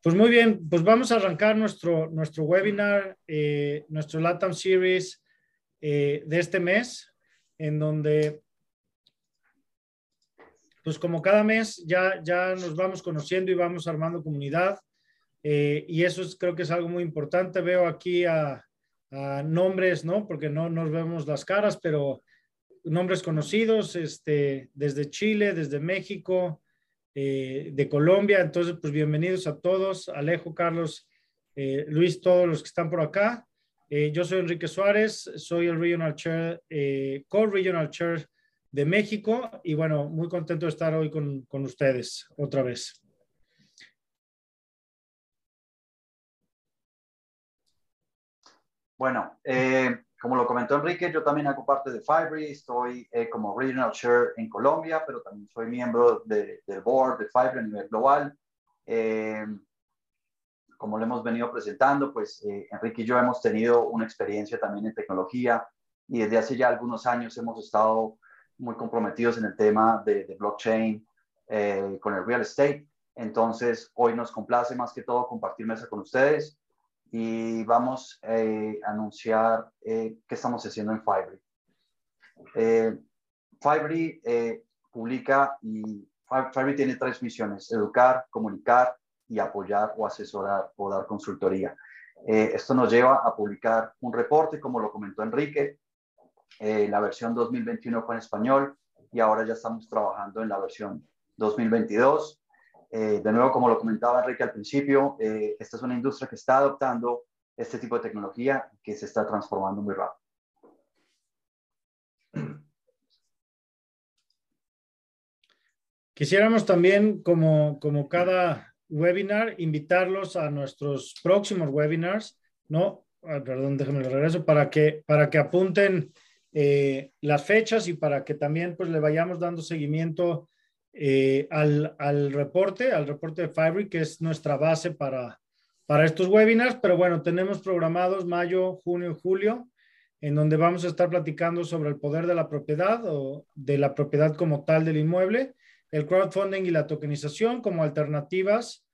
Pues muy bien, pues vamos a arrancar nuestro, nuestro webinar, eh, nuestro LATAM Series eh, de este mes, en donde, pues como cada mes ya, ya nos vamos conociendo y vamos armando comunidad. Eh, y eso es, creo que es algo muy importante. Veo aquí a, a, nombres, ¿no? Porque no nos vemos las caras, pero nombres conocidos, este, desde Chile, desde México, eh, de Colombia. Entonces, pues bienvenidos a todos, Alejo, Carlos, eh, Luis, todos los que están por acá. Eh, yo soy Enrique Suárez, soy el Regional Chair, Co-Regional Chair de México y bueno, muy contento de estar hoy con, con ustedes otra vez. Bueno, eh, como lo comentó Enrique, yo también hago parte de Fibre, estoy eh, como Regional Chair en Colombia, pero también soy miembro de, del board de Fibre a nivel global. Eh, como lo hemos venido presentando, pues eh, Enrique y yo hemos tenido una experiencia también en tecnología y desde hace ya algunos años hemos estado muy comprometidos en el tema de, de blockchain eh, con el real estate. Entonces, hoy nos complace más que todo compartir mesa con ustedes y vamos eh, a anunciar eh, qué estamos haciendo en Fibre. Eh, Fibre eh, publica y Fibre tiene tres misiones, educar, comunicar y apoyar o asesorar o dar consultoría. Esto nos lleva a publicar un reporte, como lo comentó Enrique. La versión 2021 fue en español y ahora ya estamos trabajando en la versión 2022. Eh, de nuevo, como lo comentaba Enrique al principio, eh, esta es una industria que está adoptando este tipo de tecnología que se está transformando muy rápido. Quisiéramos también, como, como cada webinar, invitarlos a nuestros próximos webinars, ¿no? Ah, perdón, déjenme el regreso, para que, para que apunten eh, las fechas y para que también pues le vayamos dando seguimiento eh, al, al, reporte, al reporte de Fibre, que es nuestra base para, para estos webinars, pero bueno, tenemos programados mayo, junio y julio, en donde vamos a estar platicando sobre el poder de la propiedad o de la propiedad como tal del inmueble, el crowdfunding y la tokenización como alternativas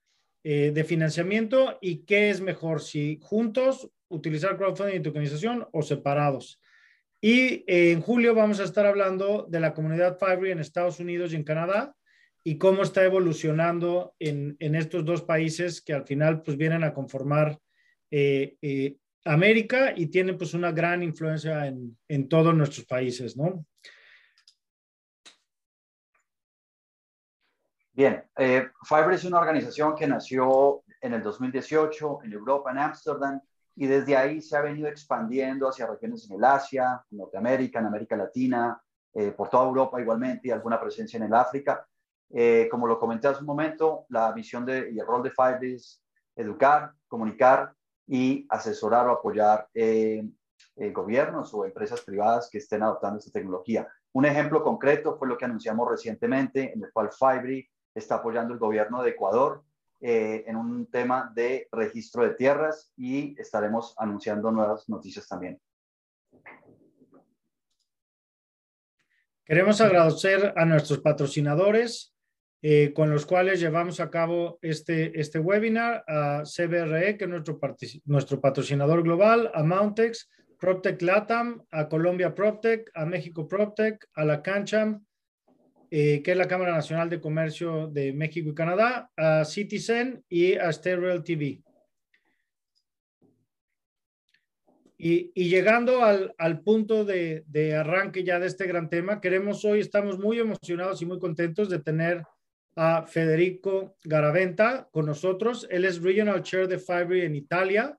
eh, de financiamiento y qué es mejor, si juntos utilizar crowdfunding y tokenización o separados. Y eh, en julio vamos a estar hablando de la comunidad Fibre en Estados Unidos y en Canadá y cómo está evolucionando en, en estos dos países que al final pues vienen a conformar eh, eh, América y tienen pues una gran influencia en, en todos nuestros países, ¿no? Bien, eh, Fibre es una organización que nació en el 2018 en Europa, en Ámsterdam, y desde ahí se ha venido expandiendo hacia regiones en el Asia, en Norteamérica, en América Latina, eh, por toda Europa igualmente y alguna presencia en el África. Eh, como lo comenté hace un momento, la misión de, y el rol de Five es educar, comunicar y asesorar o apoyar eh, eh, gobiernos o empresas privadas que estén adoptando esta tecnología. Un ejemplo concreto fue lo que anunciamos recientemente, en el cual Fibre está apoyando el gobierno de Ecuador eh, en un tema de registro de tierras y estaremos anunciando nuevas noticias también. Queremos agradecer a nuestros patrocinadores eh, con los cuales llevamos a cabo este, este webinar, a CBRE, que es nuestro, nuestro patrocinador global, a Mountex, PropTech Latam, a Colombia PropTech, a México PropTech, a la Cancham, eh, que es la Cámara Nacional de Comercio de México y Canadá, a Citizen y a Stereo TV. Y, y, llegando al, al punto de, de, arranque ya de este gran tema, queremos hoy, estamos muy emocionados y muy contentos de tener a Federico Garaventa con nosotros. Él es Regional Chair de Fibre en Italia.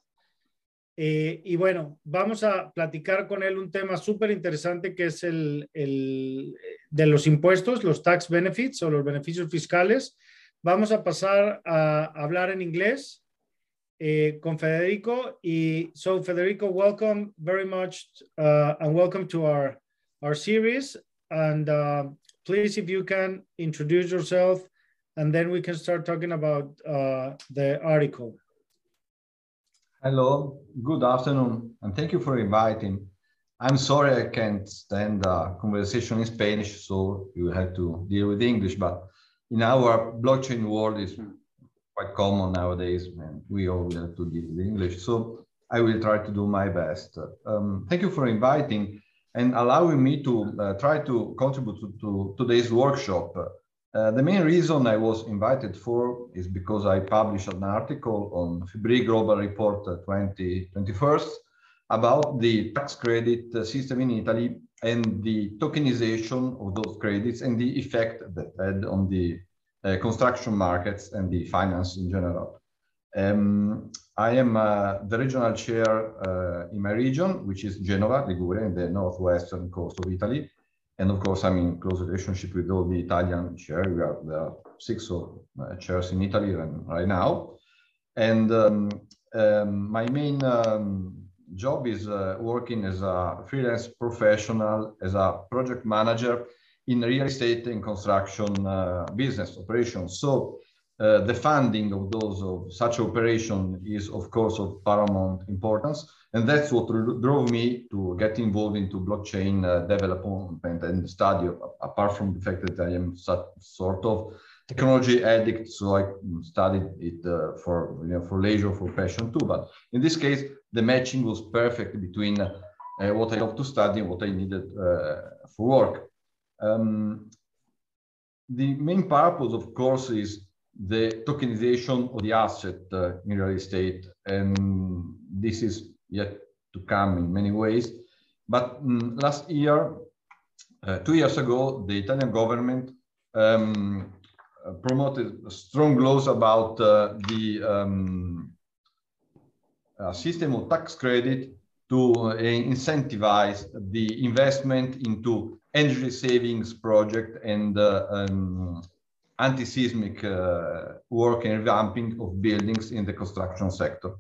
Eh, y bueno, vamos a platicar con él un tema súper interesante que es el, de los impuestos, los tax benefits o los beneficios fiscales. Vamos a pasar a hablar en inglés eh, con Federico. Y so, Federico, welcome very much uh, and welcome to our, our series. And uh, please, if you can introduce yourself and then we can start talking about uh, the article. Hello, good afternoon, and thank you for inviting. I'm sorry I can't stand the conversation in Spanish, so you have to deal with English, but in our blockchain world, it's quite common nowadays, and we all have to deal with English. So I will try to do my best. Um, thank you for inviting and allowing me to uh, try to contribute to, to today's workshop. Uh, the main reason I was invited for is because I published an article on Fibree Global Report 2021 about the tax credit system in Italy and the tokenization of those credits and the effect that had on the uh, construction markets and the finance in general. Um, I am uh, the regional chair uh, in my region, which is Genova, Liguria, in the northwestern coast of Italy. And of course, I'm in close relationship with all the Italian chairs. We are, there are six or, uh, chairs in Italy right now. And um, um, my main um, job is uh, working as a freelance professional, as a project manager in real estate and construction uh, business operations. So uh, the funding of those of such operation is of course of paramount importance. And that's what drove me to get involved into blockchain uh, development and study, apart from the fact that I am sort of technology addict, so I studied it uh, for you know, for leisure, for passion too. But in this case, the matching was perfect between uh, what I love to study and what I needed uh, for work. Um, the main purpose, of course, is the tokenization of the asset uh, in real estate, and this is yet to come in many ways. But um, last year, uh, two years ago, the Italian government um, uh, promoted strong laws about uh, the um, uh, system of tax credit to incentivize the investment into energy savings project and um, anti-seismic uh, work and revamping of buildings in the construction sector.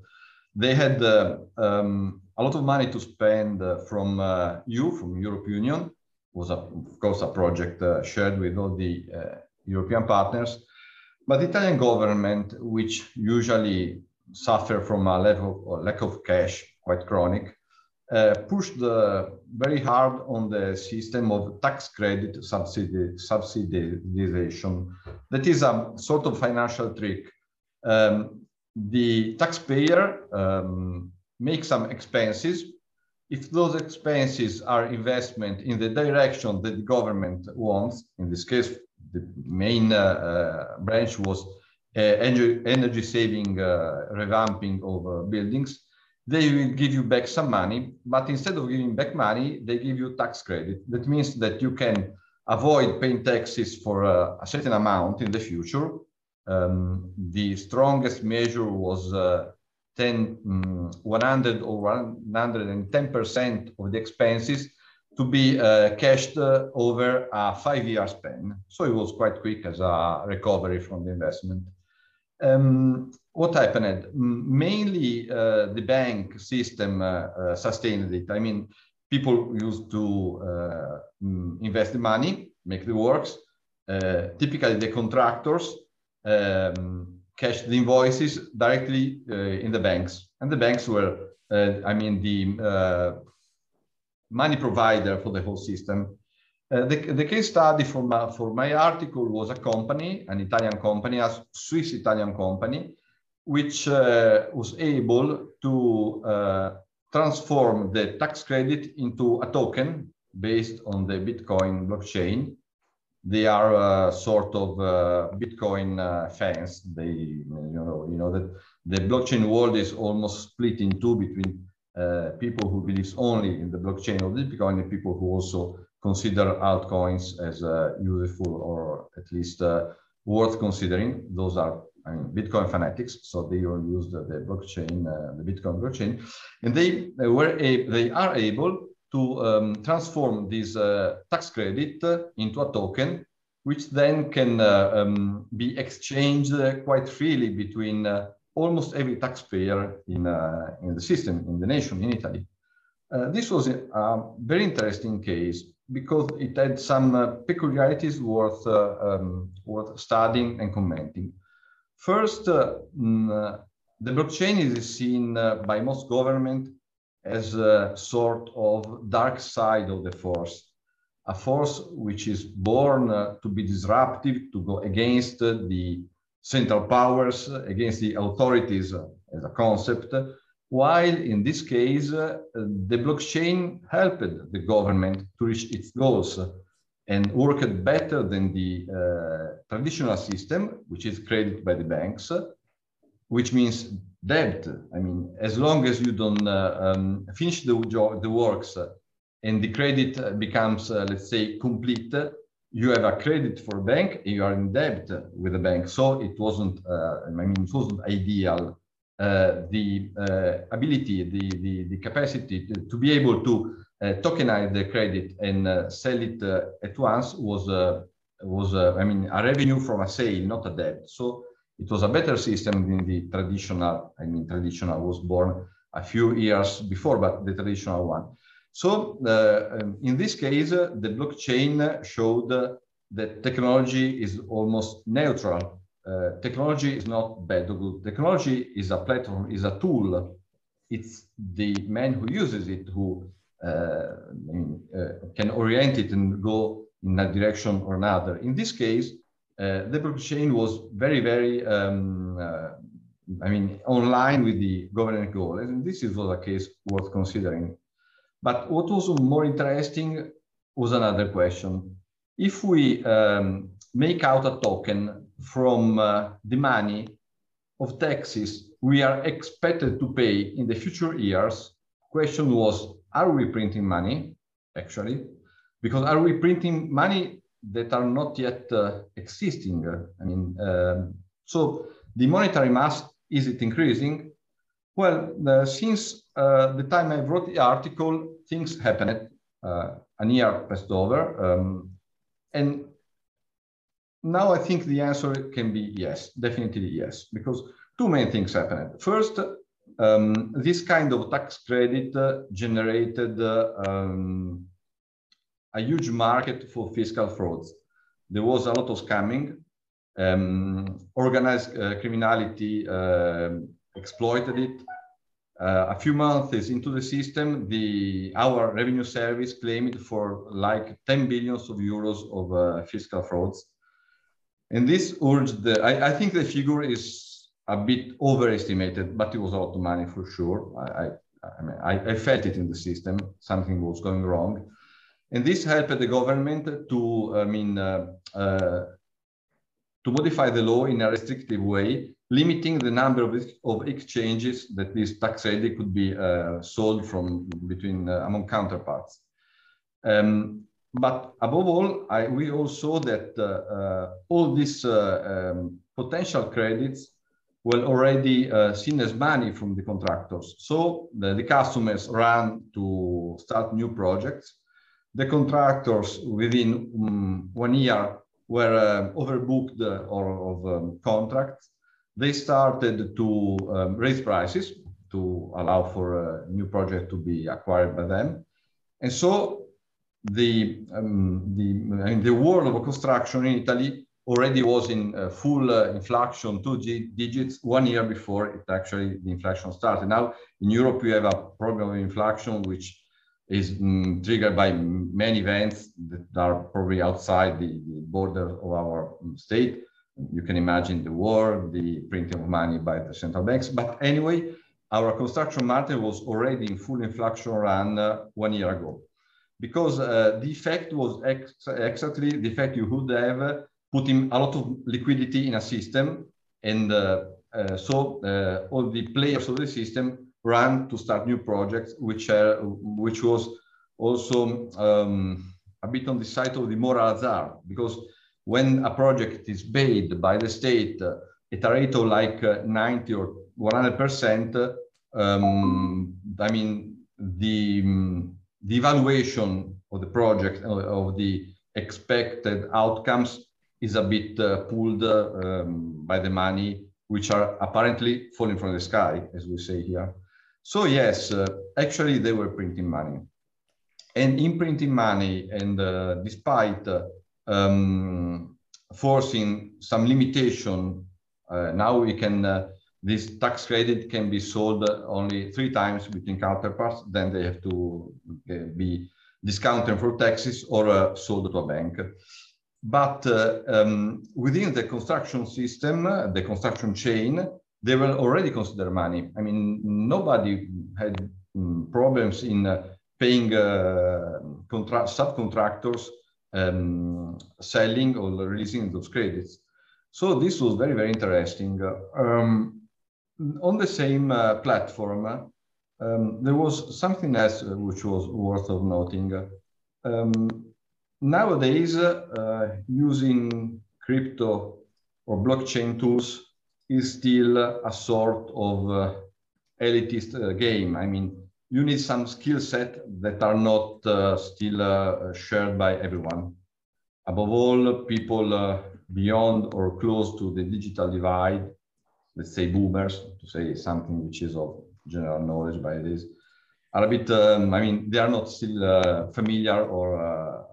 They had uh, um, a lot of money to spend uh, from EU, from Europe Union, was a, of course a project shared with all the European partners. But the Italian government, which usually suffer from a level lack of cash, quite chronic, uh, pushed uh, very hard on the system of tax credit subsidy, subsidization. That is a sort of financial trick. Um, the taxpayer um, makes some expenses. If those expenses are investment in the direction that the government wants, in this case, the main uh, uh, branch was uh, energy, energy saving revamping of buildings, they will give you back some money, but instead of giving back money, they give you tax credit. That means that you can avoid paying taxes for a, a certain amount in the future. Um, the strongest measure was uh, 10, um, 100 or 110% of the expenses to be uh, cashed uh, over a five-year span. So it was quite quick as a recovery from the investment. Um, what happened? Mainly uh, the bank system uh, uh, sustained it. I mean, people used to uh, invest the money, make the works. typically, the contractors um, cash the invoices directly in the banks. And the banks were, I mean, the money provider for the whole system. Uh, the, the, case study for my, for my article was a company, an Italian company, a Swiss Italian company, which uh, was able to uh, transform the tax credit into a token based on the Bitcoin blockchain. They are uh, sort of uh, Bitcoin uh, fans. They, you know, you know that the blockchain world is almost split in two between uh, people who believe only in the blockchain of Bitcoin and people who also consider altcoins as useful or at least worth considering. Those are Bitcoin fanatics, so they all use the, the blockchain, uh, the Bitcoin blockchain, and they, were a, they are able to um, transform this uh, tax credit into a token, which then can uh, um, be exchanged quite freely between almost every taxpayer in, uh, in the system, in the nation, in Italy. Uh, this was a, very interesting case because it had some uh, peculiarities worth, uh, um, worth studying and commenting. First, uh, mm, uh, the blockchain is seen by most government as a sort of dark side of the force, a force which is born to be disruptive, to go against the central powers against the authorities as a concept, while in this case, uh, the blockchain helped the government to reach its goals and worked better than the uh, traditional system, which is credit by the banks, which means debt. I mean, as long as you don't uh, um, finish the, the works and the credit becomes, uh, let's say, complete, you have a credit for a bank and you are in debt with the bank. So it wasn't, uh, I mean, it wasn't ideal. Uh, the uh, ability, the, the, the capacity to, to be able to tokenize the credit and uh, sell it uh, at once was, was I mean, a revenue from a sale, not a debt. So it was a better system than the traditional, I mean, traditional was born a few years before, but the traditional one. So uh, um, in this case, uh, the blockchain showed uh, that technology is almost neutral. technology is not bad or good. Technology is a platform, is a tool. It's the man who uses it who can orient it and go in a direction or another. In this case, uh, the blockchain was very, very, um, uh, I mean, online with the government goal. And this is a case worth considering. But what was more interesting was another question. If we um, make out a token from uh, the money of taxes we are expected to pay in the future years, question was, are we printing money, actually? Because are we printing money that are not yet uh, existing? I mean, um, so the monetary mass, is it increasing? Well, uh, since uh, the time I wrote the article, things happened. Uh, a year passed over. Um, and now I think the answer can be yes, definitely yes, because two main things happened. First, um, this kind of tax credit uh, generated uh, um, a huge market for fiscal frauds. There was a lot of scamming. Um, organized uh, criminality uh, exploited it. Uh, a few months into the system, the our revenue service claimed for like 10 billions of euros of uh, fiscal frauds. And this urged, the, I, I, think the figure is a bit overestimated, but it was a lot of money for sure. I, I, I mean, I, I felt it in the system, something was going wrong. And this helped the government to, I mean, uh, uh, to modify the law in a restrictive way limiting the number of, of exchanges that this tax credit could be uh, sold from between uh, among counterparts. Um, but above all, I, we all saw that uh, uh all these um, potential credits were already uh, seen as money from the contractors. So the, the, customers ran to start new projects. The contractors within um, one year were overbooked or of um, contracts they started to um, raise prices to allow for a new project to be acquired by them. And so the, um, the, in the world of construction in Italy already was in uh, full uh, inflation, two digits, one year before it actually the inflation started. Now in Europe, we have a problem of inflation which is mm, triggered by many events that are probably outside the, the border of our um, state you can imagine the war, the printing of money by the central banks. But anyway, our construction market was already in full inflation run uh, one year ago. Because uh, the effect was ex exactly the effect you would have putting a lot of liquidity in a system. And uh, uh, so uh, all the players of the system ran to start new projects, which, are, which was also um, a bit on the side of the moral hazard, because when a project is paid by the state uh, at a rate of like uh, 90 or 100%, um, I mean, the, the evaluation of the project, uh, of the expected outcomes is a bit uh, pulled um, by the money, which are apparently falling from the sky, as we say here. So yes, uh, actually they were printing money. And in printing money, and uh, despite um, forcing some limitation. Now we can, this tax credit can be sold only three times between counterparts, then they have to be discounted for taxes or uh, sold to a bank. But uh, um, within the construction system, the construction chain, they were already considered money. I mean, nobody had um, problems in uh, paying uh, subcontractors um, selling or releasing those credits. So this was very, very interesting. Um, on the same uh, platform, um, there was something else which was worth of noting. Nowadays, uh, using crypto or blockchain tools is still a sort of uh, elitist uh, game. I mean, you need some skill set that are not uh, still uh, shared by everyone. Above all, people uh, beyond or close to the digital divide, let's say boomers, to say something which is of general knowledge by this, are a bit, um, I mean, they are not still familiar or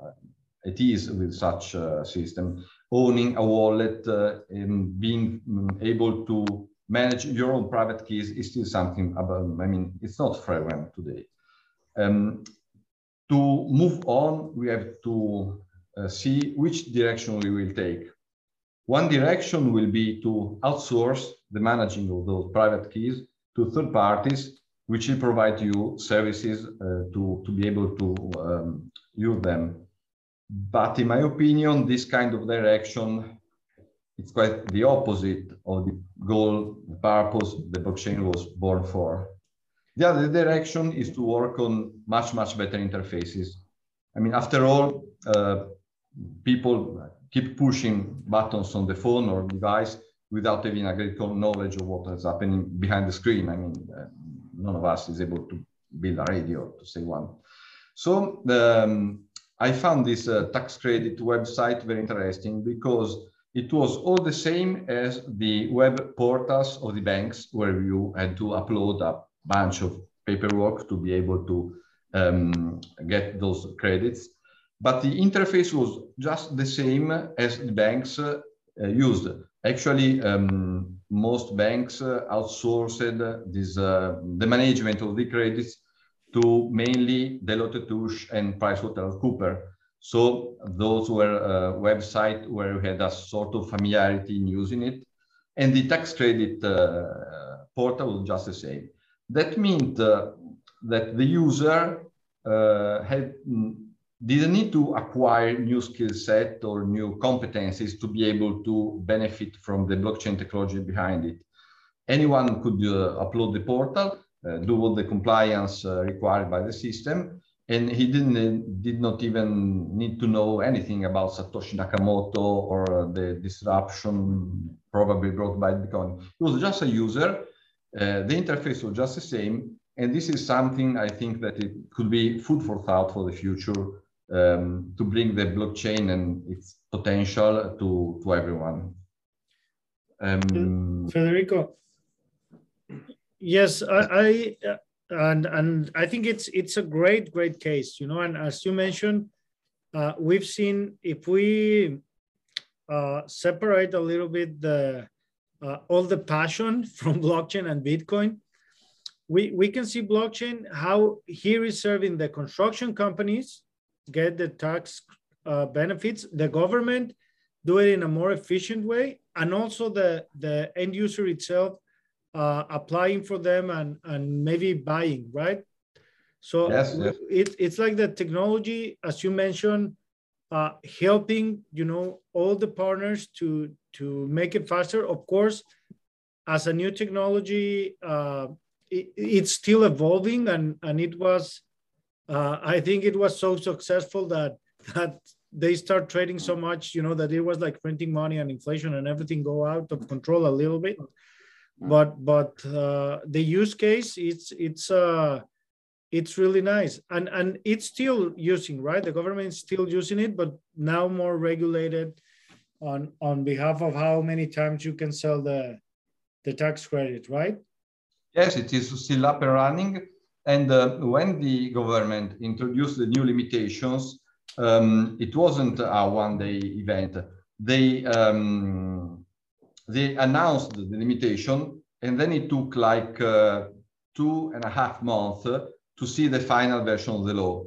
at ease with such a system. Owning a wallet uh, and being um, able to manage your own private keys is still something about, I mean, it's not frequent today. Um, to move on, we have to uh, see which direction we will take. One direction will be to outsource the managing of those private keys to third parties, which will provide you services uh, to, to be able to um, use them. But in my opinion, this kind of direction it's quite the opposite of the goal, the purpose the blockchain was born for. The other direction is to work on much, much better interfaces. I mean, after all, uh, people keep pushing buttons on the phone or device without having a great knowledge of what is happening behind the screen. I mean, uh, none of us is able to build a radio, to say one. So um, I found this uh, tax credit website very interesting because it was all the same as the web portals of the banks where you had to upload a bunch of paperwork to be able to um, get those credits. But the interface was just the same as the banks uh, used. Actually, um, most banks uh, outsourced this, uh, the management of the credits to mainly Deloitte Touche and PricewaterhouseCoopers. So those were uh, websites where we had a sort of familiarity in using it. And the tax credit uh, portal was just the same. That meant uh, that the user uh, had mm, didn't need to acquire new skill set or new competencies to be able to benefit from the blockchain technology behind it. Anyone could uh, upload the portal, uh, do all the compliance required by the system, and he didn't did not even need to know anything about Satoshi Nakamoto or the disruption probably brought by Bitcoin. He was just a user. Uh, the interface was just the same, and this is something I think that it could be food for thought for the future um, to bring the blockchain and its potential to to everyone. Um, Federico, yes, I, I and and I think it's it's a great great case, you know. And as you mentioned, uh, we've seen if we uh, separate a little bit the uh, all the passion from blockchain and Bitcoin, we we can see blockchain how here is serving the construction companies get the tax uh, benefits, the government do it in a more efficient way, and also the the end user itself uh, applying for them and, and maybe buying, right? So yes, yes. It, it's like the technology, as you mentioned, uh, helping you know all the partners to to make it faster. Of course, as a new technology, uh, it, it's still evolving, and and it was, uh, I think it was so successful that that they start trading so much, you know, that it was like printing money and inflation and everything go out of control a little bit but but uh, the use case it's it's uh it's really nice. And and it's still using right? The government is still using it but now more regulated on on behalf of how many times you can sell the the tax credit right? Yes it is still up and running. And uh, when the government introduced the new limitations um, it wasn't a one day event. They um, they announced the limitation, and then it took like uh, two and a half months to see the final version of the law.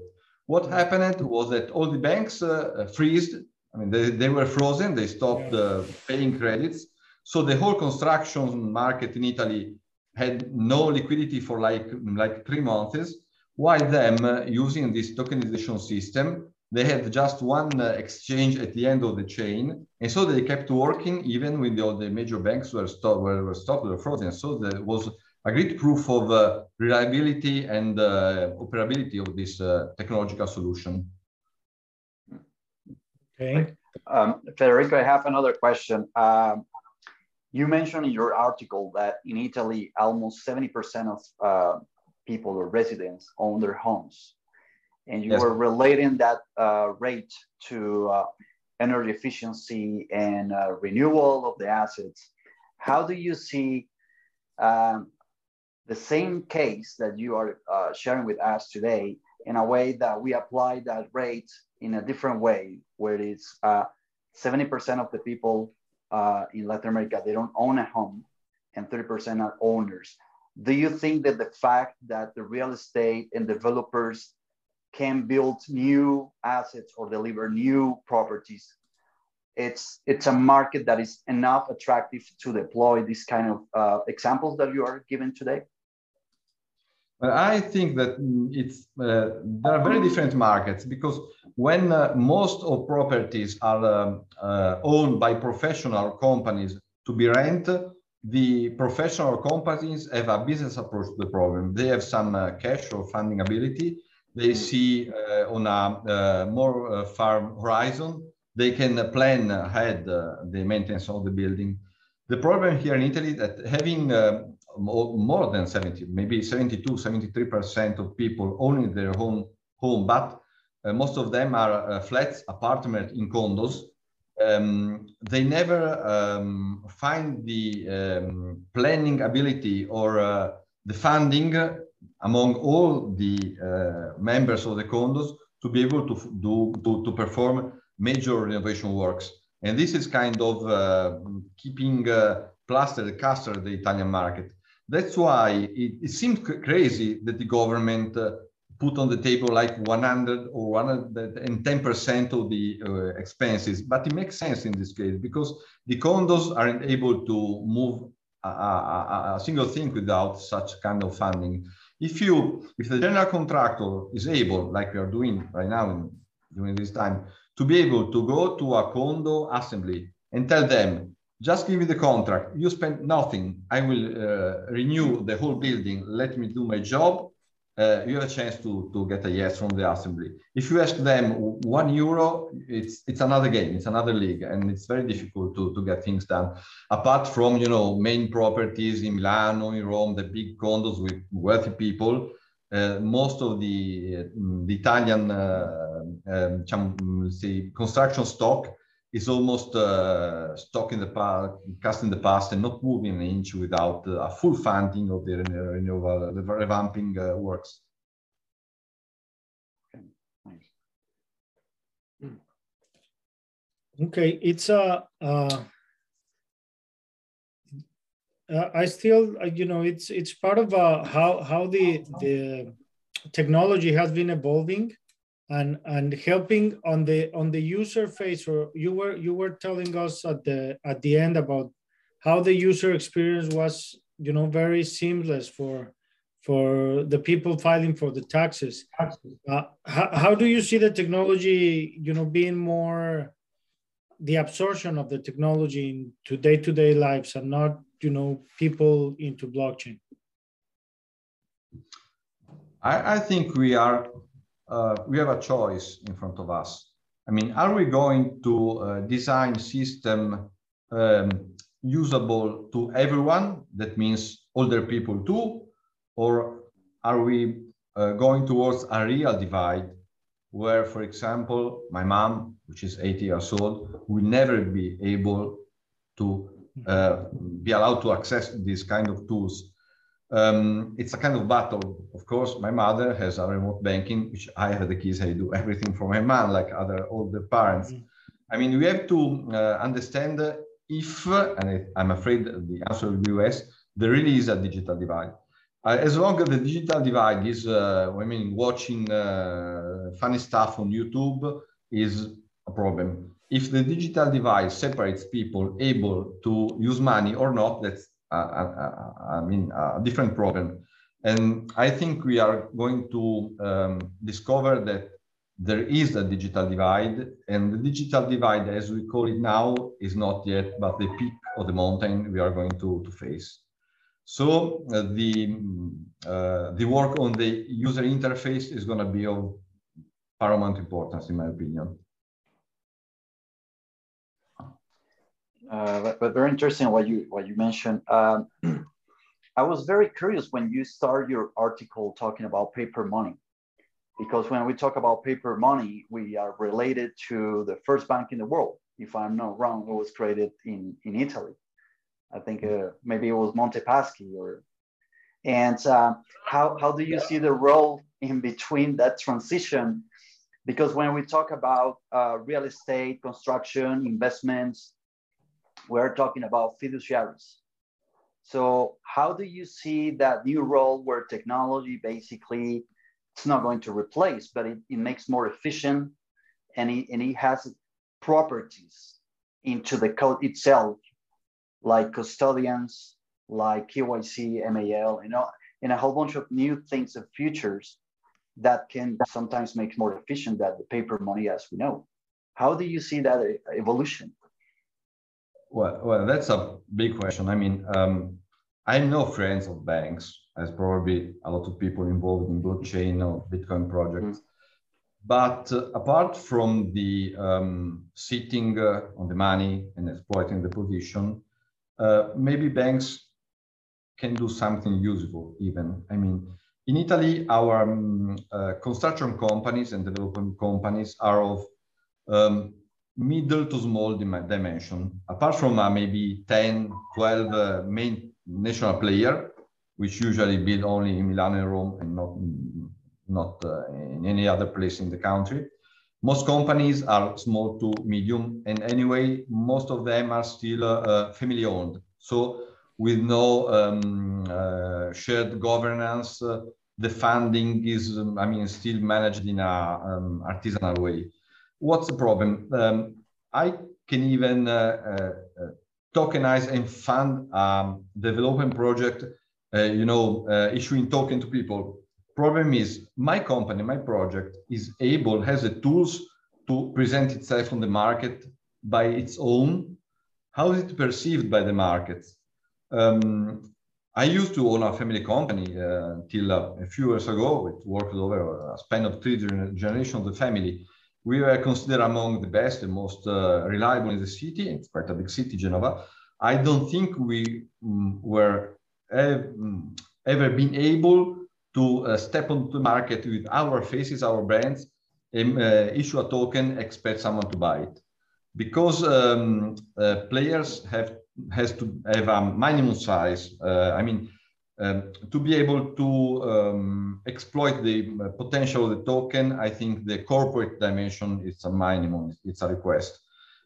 What happened was that all the banks uh, freezed I mean, they, they were frozen. They stopped uh, paying credits. So the whole construction market in Italy had no liquidity for like like three months. While them uh, using this tokenization system, they had just one uh, exchange at the end of the chain, and so they kept working even when the, all the major banks were stopped, were, were stopped, were frozen. So there was a great proof of uh, reliability and uh, operability of this uh, technological solution. Okay. Um, Federico, I have another question. Um, you mentioned in your article that in Italy, almost 70% of uh, people or residents own their homes. And you yes. were relating that uh, rate to uh, energy efficiency and uh, renewal of the assets. How do you see um, the same case that you are uh, sharing with us today in a way that we apply that rate in a different way, where it's 70% uh, of the people uh, in Latin America, they don't own a home and 30% are owners. Do you think that the fact that the real estate and developers can build new assets or deliver new properties it's it's a market that is enough attractive to deploy these kind of uh, examples that you are given today I think that it's uh, there are very different markets because when uh, most of properties are um, uh, owned by professional companies to be rent, the professional companies have a business approach to the problem. They have some uh, cash or funding ability. They see uh, on a uh, more far horizon. They can plan ahead the maintenance of the building. The problem here in Italy that having more than 70, maybe 72, 73% of people owning their own home, but uh, most of them are uh, flats, apartments in condos. Um, they never um, find the um, planning ability or uh, the funding among all the uh, members of the condos to be able to do to, to perform major renovation works. And this is kind of uh, keeping uh, plastered, castered the Italian market. That's why it, it seemed crazy that the government uh, put on the table like 100 or 110% of the uh, expenses. But it makes sense in this case because the condos aren't able to move a, a, a, single thing without such kind of funding. If you, if the general contractor is able, like we are doing right now in, during this time, to be able to go to a condo assembly and tell them, just give me the contract. You spend nothing. I will uh, renew the whole building. Let me do my job. Uh, you have a chance to, to get a yes from the assembly. If you ask them one euro, it's it's another game, it's another league, and it's very difficult to, to get things done. Apart from you know main properties in Milano, in Rome, the big condos with wealthy people, uh, most of the, uh, the Italian uh, um, say construction stock is almost uh, stuck in the past, cast in the past, and not moving an inch without uh, a full funding of the renewal, the revamping uh, works. Okay, it's a. Uh, uh, I still, uh, you know, it's it's part of uh, how how the the technology has been evolving and and helping on the on the user face or you were you were telling us at the at the end about how the user experience was you know very seamless for for the people filing for the taxes. Uh, how, how do you see the technology you know being more the absorption of the technology into day-to-day lives and not you know people into blockchain? I, I think we are uh, we have a choice in front of us. I mean, are we going to uh, design system um, usable to everyone? That means older people too, or are we uh, going towards a real divide where, for example, my mom, which is 80 years old, will never be able to uh, be allowed to access these kind of tools um, it's a kind of battle. Of course, my mother has a remote banking, which I have the keys. I do everything for my mom, like other older parents. Mm. I mean, we have to uh, understand if, and I'm afraid the answer will be yes, there really is a digital divide. Uh, as long as the digital divide is, uh, I mean, watching uh, funny stuff on YouTube is a problem. if the digital divide separates people able to use money or not, that's, I mean, a different problem. And I think we are going to um, discover that there is a digital divide and the digital divide, as we call it now, is not yet, but the peak of the mountain we are going to, to face. So uh, the, uh, the work on the user interface is going to be of paramount importance, in my opinion. Uh, but, but, very interesting what you what you mentioned. Um, I was very curious when you start your article talking about paper money, because when we talk about paper money, we are related to the first bank in the world. If I'm not wrong, it was created in in Italy. I think uh, maybe it was Monte Paschi or. And uh, how how do you see the role in between that transition? Because when we talk about uh, real estate, construction, investments, we're talking about fiduciaries. So how do you see that new role where technology basically it's not going to replace, but it, it makes more efficient and it, and it has properties into the code itself, like custodians, like KYC, MAL, you know, and a whole bunch of new things and features that can sometimes make more efficient than the paper money as we know. How do you see that evolution? Well, well, that's a big question. I mean, um, I'm no friends of banks, as probably a lot of people involved in blockchain or Bitcoin projects. Mm. But uh, apart from the um, sitting uh, on the money and exploiting the position, uh, maybe banks can do something useful even. I mean, in Italy, our um, uh, construction companies and development companies are of um, middle to small dimension. Apart from uh, maybe 10, 12 uh, main national player, which usually build only in Milan and Rome and not, not uh, in any other place in the country. Most companies are small to medium, and anyway, most of them are still uh, uh, family owned. So with no um, uh, shared governance, the funding is, um, I mean, still managed in a um, artisanal way what's the problem? Um, I can even uh, uh, uh, tokenize and fund um, development project, uh, you know, uh, issuing token to people. Problem is my company, my project is able, has the tools to present itself on the market by its own. How is it perceived by the markets? Um, I used to own a family company uh, until a few years ago. It worked over a span of three generations of the family we were considered among the best and most uh, reliable in the city. It's quite a big city, Genova. I don't think we um, were ev mm, ever been able to uh, step onto the market with our faces, our brands, and uh, issue a token, expect someone to buy it. Because um, uh, players have has to have a minimum size. Uh, I mean, um, to be able to um, exploit the uh, potential of the token, I think the corporate dimension is a minimum, it's a request.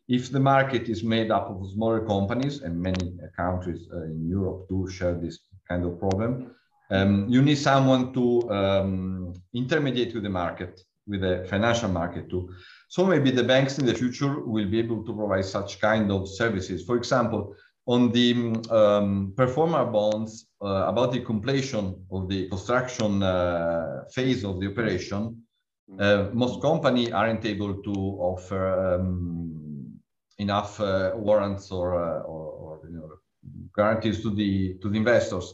If the market is made up of smaller companies, and many countries uh, in Europe do share this kind of problem, um, you need someone to um, intermediate with the market, with the financial market too. So maybe the banks in the future will be able to provide such kind of services. For example, on the um, performer bonds uh, about the completion of the construction uh, phase of the operation, mm-hmm. uh, most companies aren't able to offer um, enough uh, warrants or, uh, or, or you know, guarantees to the to the investors.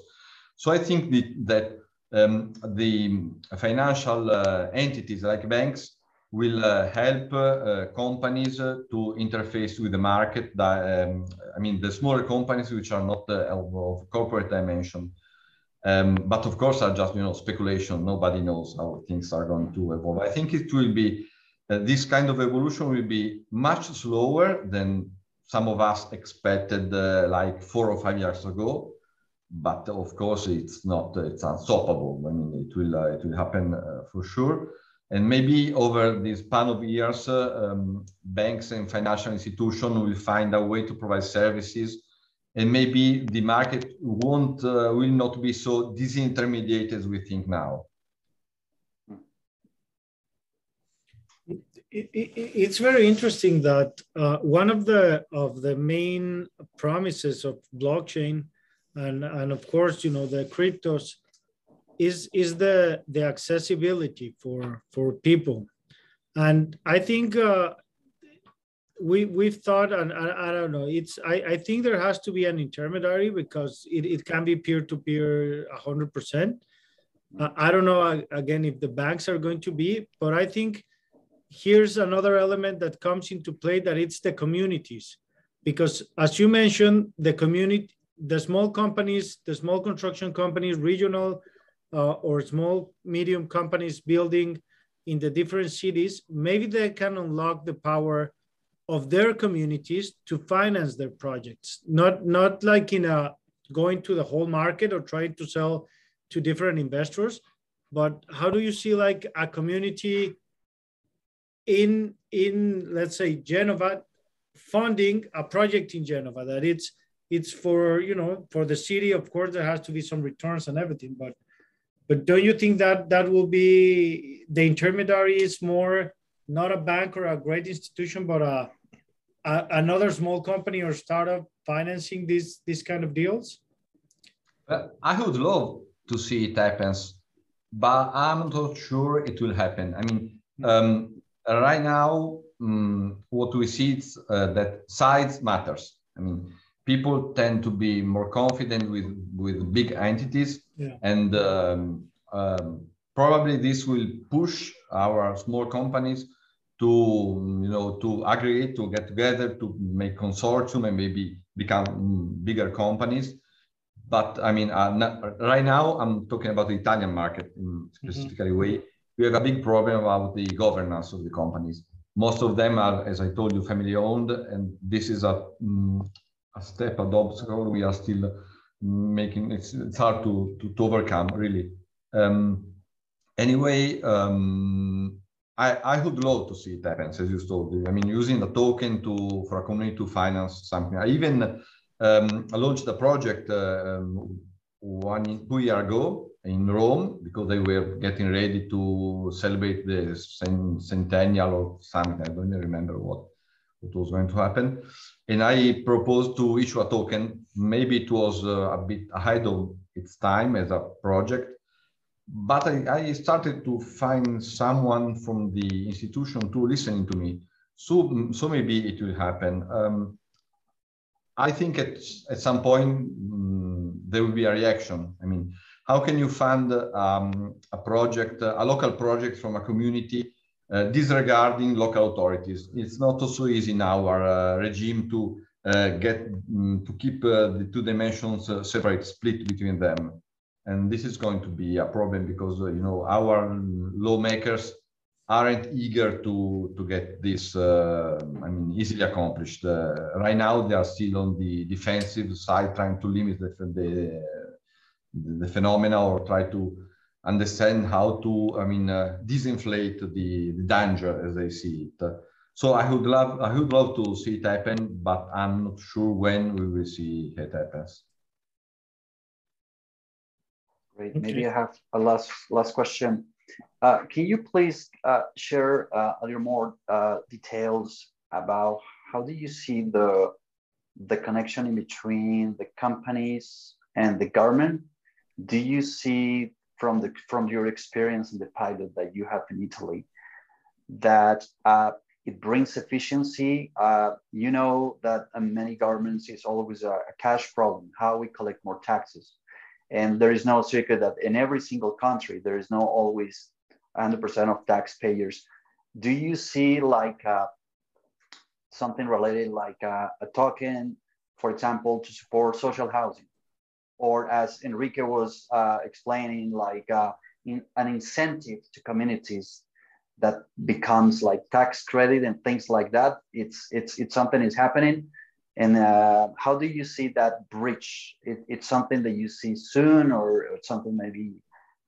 So I think the, that um, the financial uh, entities like banks will uh, help uh, companies uh, to interface with the market. That, um, I mean, the smaller companies which are not of, corporate dimension, um, but of course are just you know speculation. Nobody knows how things are going to evolve. I think it will be uh, this kind of evolution will be much slower than some of us expected, uh, like four or five years ago. But of course, it's not it's unstoppable. I mean, it will uh, it will happen for sure. And maybe over this span of years, uh, um, banks and financial institutions will find a way to provide services. And maybe the market won't, uh, will not be so disintermediated as we think now. it, it, it's very interesting that uh, one of the of the main promises of blockchain, and and of course you know the cryptos, is is the the accessibility for for people, and I think uh, we we've thought and I, I, don't know it's I, I think there has to be an intermediary because it, it can be peer-to-peer 100% uh, i don't know again if the banks are going to be but i think here's another element that comes into play that it's the communities. Because as you mentioned the community the small companies the small construction companies regional uh, or small medium companies building in the different cities maybe they can unlock the power of their communities to finance their projects. Not not like in a going to the whole market or trying to sell to different investors but how do you see like a community in in let's say Genova funding a project in Genova? That it's it's for you know for the city of course there has to be some returns and everything but but don't you think that that will be the intermediary is more not a bank or a great institution but a, a another small company or startup financing these these kind of deals i would love to see it happens but i'm not sure it will happen i mean um, right now, um, what we see is uh, that size matters. I mean, people tend to be more confident with with big entities, yeah. and um, um, probably this will push our small companies to you know to aggregate, to get together, to make consortium, and maybe become mm, bigger companies. But I mean, uh, not, right now I'm talking about the Italian market in mm-hmm. specifically mm -hmm. way we have a big problem about the governance of the companies. Most of them are, as I told you, family owned, and this is a, um, a step, an obstacle we are still making. It's, it's hard to, to, to overcome, really. Um, anyway, um, I, I would love to see it happen, as you told. me. I mean, using the token to for a community to finance something. I even um, launched a project uh, one two year ago in Rome because they were getting ready to celebrate the centennial or something. I don't even remember what, what was going to happen. And I proposed to issue a token. Maybe it was uh, a bit ahead of its time as a project, but I, I, started to find someone from the institution to listening to me. So, so maybe it will happen. Um, I think at, at some point um, there will be a reaction. I mean, how can you fund um, a project, a local project from a community uh, disregarding local authorities? It's not so easy in our uh, regime to uh, get um, to keep uh, the two dimensions uh, separate, split between them. And this is going to be a problem because uh, you know our lawmakers aren't eager to to get this I mean easily accomplished. Right now they are still on the defensive side trying to limit the, the the phenomena or try to understand how to, I mean, uh, disinflate the, the, danger as they see it. So I would love, I would love to see it happen, but I'm not sure when we will see it happens. Great. Okay. Maybe I have a last last question. Uh, can you please uh, share uh, a little more uh, details about how do you see the the connection in between the companies and the government do you see from the from your experience in the pilot that you have in Italy that uh, it brings efficiency? Uh, you know that in many governments is always a, a, cash problem, how we collect more taxes. And there is no secret that in every single country, there is no always 100% of taxpayers. Do you see like uh, something related like uh, a token, for example, to support social housing? Or as Enrique was uh, explaining, like uh, in, an incentive to communities that becomes like tax credit and things like that. It's it's it's something is happening. And uh, how do you see that bridge? It, it's something that you see soon, or it's something maybe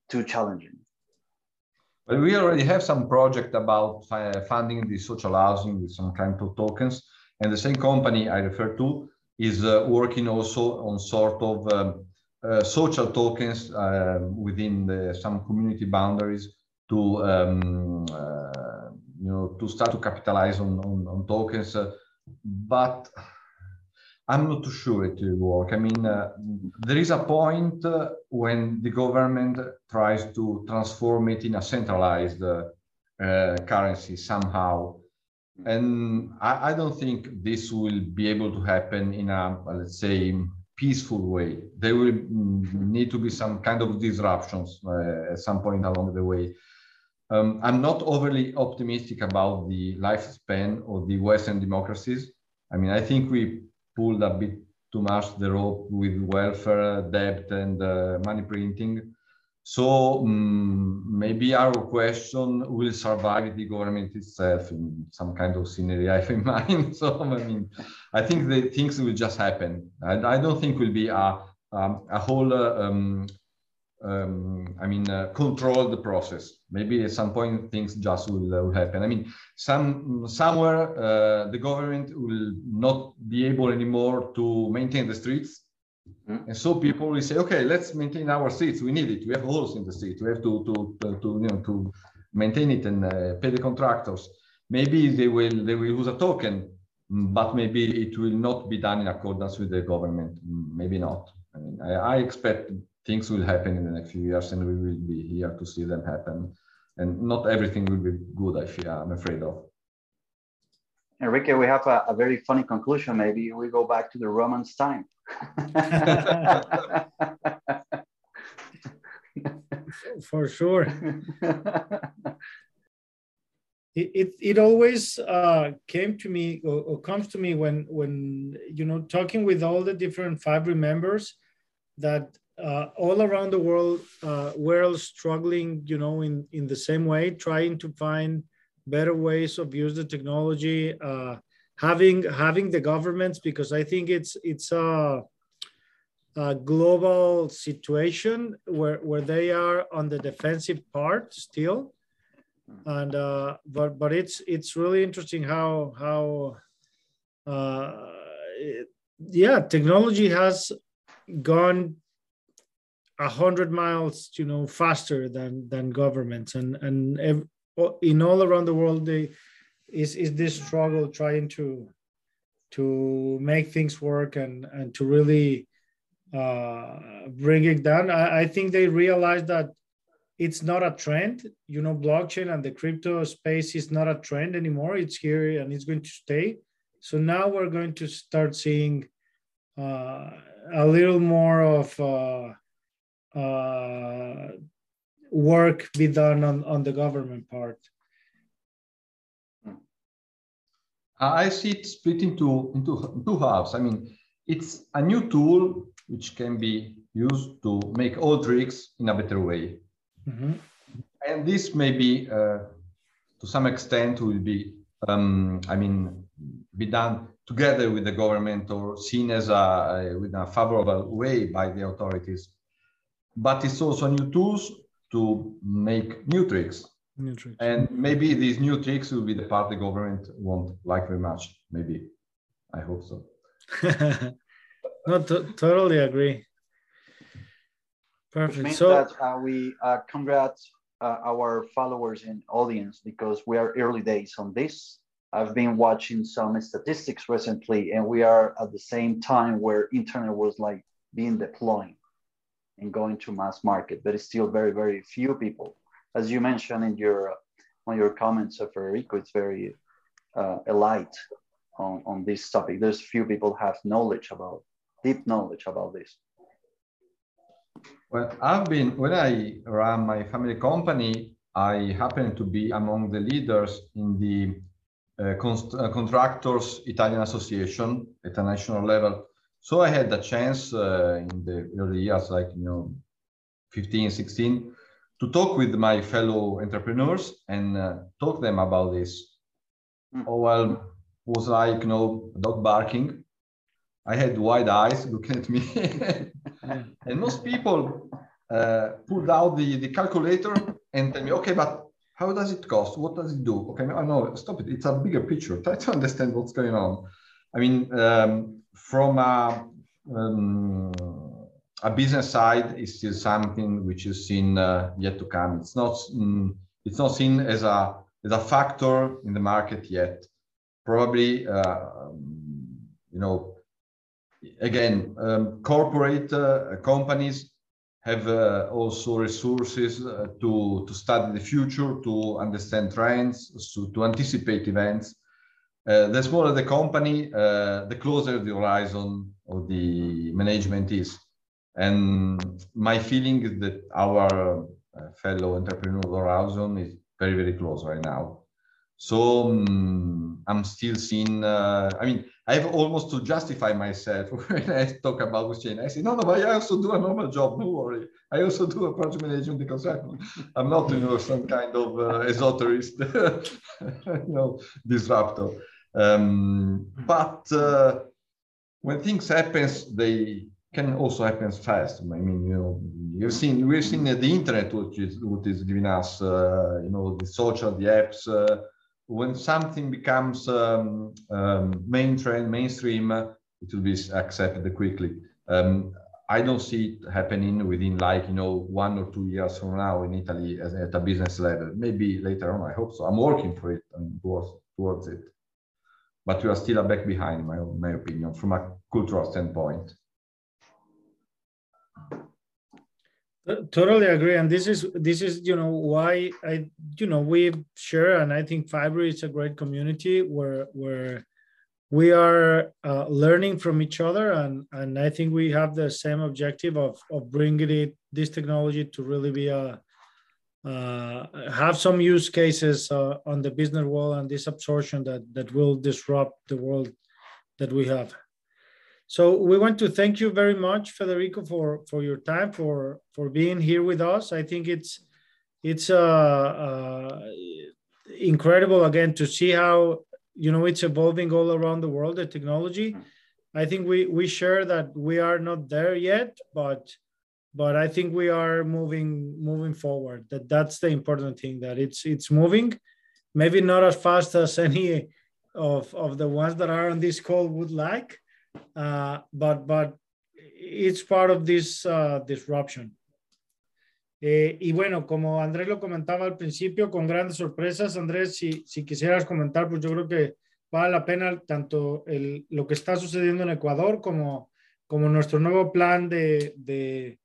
too challenging. Well, we already have some project about funding the social housing with some kind of tokens, and the same company I refer to is uh, working also on sort of um, uh, social tokens um, within the, some community boundaries to um, uh, you know, to start to capitalize on, on, on tokens. But I'm not too sure it will work. I mean, uh, there is a point uh, when the government tries to transform it in a centralized uh currency somehow. And I, I, don't think this will be able to happen in a, let's say, peaceful way. There will need to be some kind of disruptions uh, at some point along the way. Um, I'm not overly optimistic about the lifespan of the Western democracies. I mean, I think we pulled a bit too much the rope with welfare, debt, and uh, money printing. So um, maybe our question will survive the government itself in some kind of scenario I have in mind. So I mean, I think the things will just happen. I, I don't think will be a um, a whole uh, um, um, I mean, uh, control the process. Maybe at some point things just will, uh, will happen. I mean, some somewhere uh, the government will not be able anymore to maintain the streets. And so people will say, okay, let's maintain our seats. We need it. We have holes in the seat. We have to to to, you know to maintain it and uh, pay the contractors. Maybe they will they will use a token, but maybe it will not be done in accordance with the government. Maybe not. I mean, I, I expect things will happen in the next few years and we will be here to see them happen. And not everything will be good, I fear, I'm afraid of. Enrique, we have a, a very funny conclusion. Maybe we go back to the Romans' time. For sure. It, it, it always uh, came to me or, or, comes to me when when you know talking with all the different Fibree members that uh, all around the world, uh, we're all struggling, you know, in, in the same way, trying to find better ways of use the technology, uh, having having the governments, because I think it's it's a, a, global situation where where they are on the defensive part still, and uh, but but it's it's really interesting how how uh, it, yeah technology has gone a hundred miles, you know, faster than than governments, and and ev- in all around the world, they is is this struggle trying to to make things work and and to really uh, bring it down. I, I think they realize that it's not a trend. You know, blockchain and the crypto space is not a trend anymore. It's here and it's going to stay. So now we're going to start seeing uh, a little more of uh, uh, work be done on, on the government part? I see it split into, into two halves. I mean, it's a new tool which can be used to make old tricks in a better way. Mm-hmm. And this may be, uh, to some extent, will be, um, I mean, be done together with the government or seen as a, a, with a favorable way by the authorities but it's also new tools to make new tricks. New tricks. And maybe these new tricks will be the part the government won't like very much. Maybe. I hope so. no, totally agree. Perfect. Which means so that uh, we uh, congrats uh, our followers and audience because we are early days on this. I've been watching some statistics recently, and we are at the same time where internet was like being deployed and going to mass market, but it's still very, very few people. As you mentioned in your on your comments, of Federico, it's very uh, light on, on this topic. There's few people have knowledge about deep knowledge about this. Well, I've been when I ran my family company, I happened to be among the leaders in the uh, uh, contractors Italian Association at a national level. So I had the chance uh, in the early years, like, you know, 15, 16, to talk with my fellow entrepreneurs and uh, talk them about this. Mm. Oh, well, was like, you know, dog barking. I had wide eyes looking at me. and most people uh, pulled out the, the calculator and tell me, okay, but how does it cost? What does it do? Okay, no, no, stop it. It's a bigger picture. Try to understand what's going on. I mean, um, from a, um, a business side is still something which is seen uh, yet to come. It's not mm, it's not seen as a as a factor in the market yet. Probably, you know, again, um, corporate uh, companies have uh, also resources uh, to, to study the future, to understand trends, so to anticipate events. the smaller the company, the closer the horizon of the management is. And my feeling is that our fellow entrepreneur horizon is very, very close right now. So um, I'm still seeing, uh, I mean, I have almost to justify myself when I talk about blockchain. I say, no, no, but I also do a normal job. No worry. I also do a project management because I'm not, you know, some kind of uh, esoterist, you know, disruptor. Um, but uh, when things happens, they can also happen fast. I mean, you know, you've seen, we've seen the internet, which is, what is giving us, uh, you know, the social, the apps, uh, when something becomes um, um, mainstream, mainstream, it will be accepted quickly. Um, I don't see it happening within like, you know, one or two years from now in Italy as, at a business level. Maybe later on, I hope so. I'm working for it and towards, towards it. But we are still a back behind, in my, my opinion, from a cultural standpoint. Totally agree, and this is this is you know why I you know we share, and I think Fibree is a great community where where we are uh, learning from each other, and and I think we have the same objective of of bringing it this technology to really be a uh, have some use cases uh, on the business world and this absorption that that will disrupt the world that we have. So we want to thank you very much, Federico, for for your time, for for being here with us. I think it's it's uh, uh, incredible again to see how you know it's evolving all around the world. The technology. I think we we share that we are not there yet, but but I think we are moving moving forward. That that's the important thing. That it's it's moving, maybe not as fast as any of of the ones that are on this call would like uh, but but it's part of this uh, disruption. Eh, y bueno, como Andrés lo comentaba al principio, con grandes sorpresas, Andrés, si, si quisieras comentar, pues yo creo que vale la pena tanto el, lo que está sucediendo en Ecuador como, como nuestro nuevo plan de, de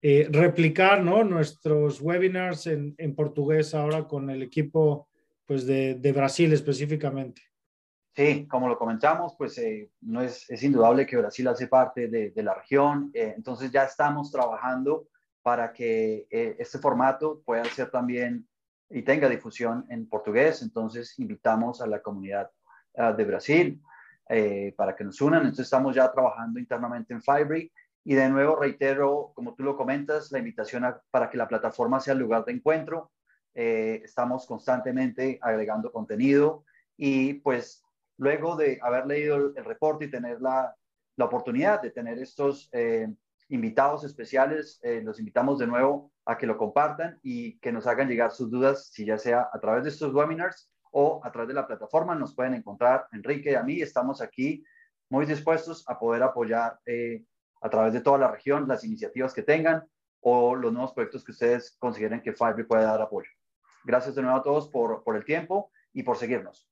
eh, replicar ¿no? nuestros webinars en, en, portugués ahora con el equipo pues, de, de Brasil específicamente. Sí, como lo comentamos, pues eh, no es, es, indudable que Brasil hace parte de, de la región, eh, entonces ya estamos trabajando para que eh, este formato pueda ser también y tenga difusión en portugués, entonces invitamos a la comunidad uh, de Brasil para que nos unan, entonces estamos ya trabajando internamente en Fibre y de nuevo reitero, como tú lo comentas, la invitación a, para que la plataforma sea el lugar de encuentro, estamos constantemente agregando contenido y pues luego de haber leído el, reporte y tener la, oportunidad de tener estos eh, invitados especiales, eh, los invitamos de nuevo a que lo compartan y que nos hagan llegar sus dudas, si ya sea a través de estos webinars o a través de la plataforma. Nos pueden encontrar, Enrique y a mí, estamos aquí muy dispuestos a poder apoyar eh, a través de toda la región las iniciativas que tengan o los nuevos proyectos que ustedes consideren que Fiverr puede dar apoyo. Gracias de nuevo a todos por el tiempo y por seguirnos.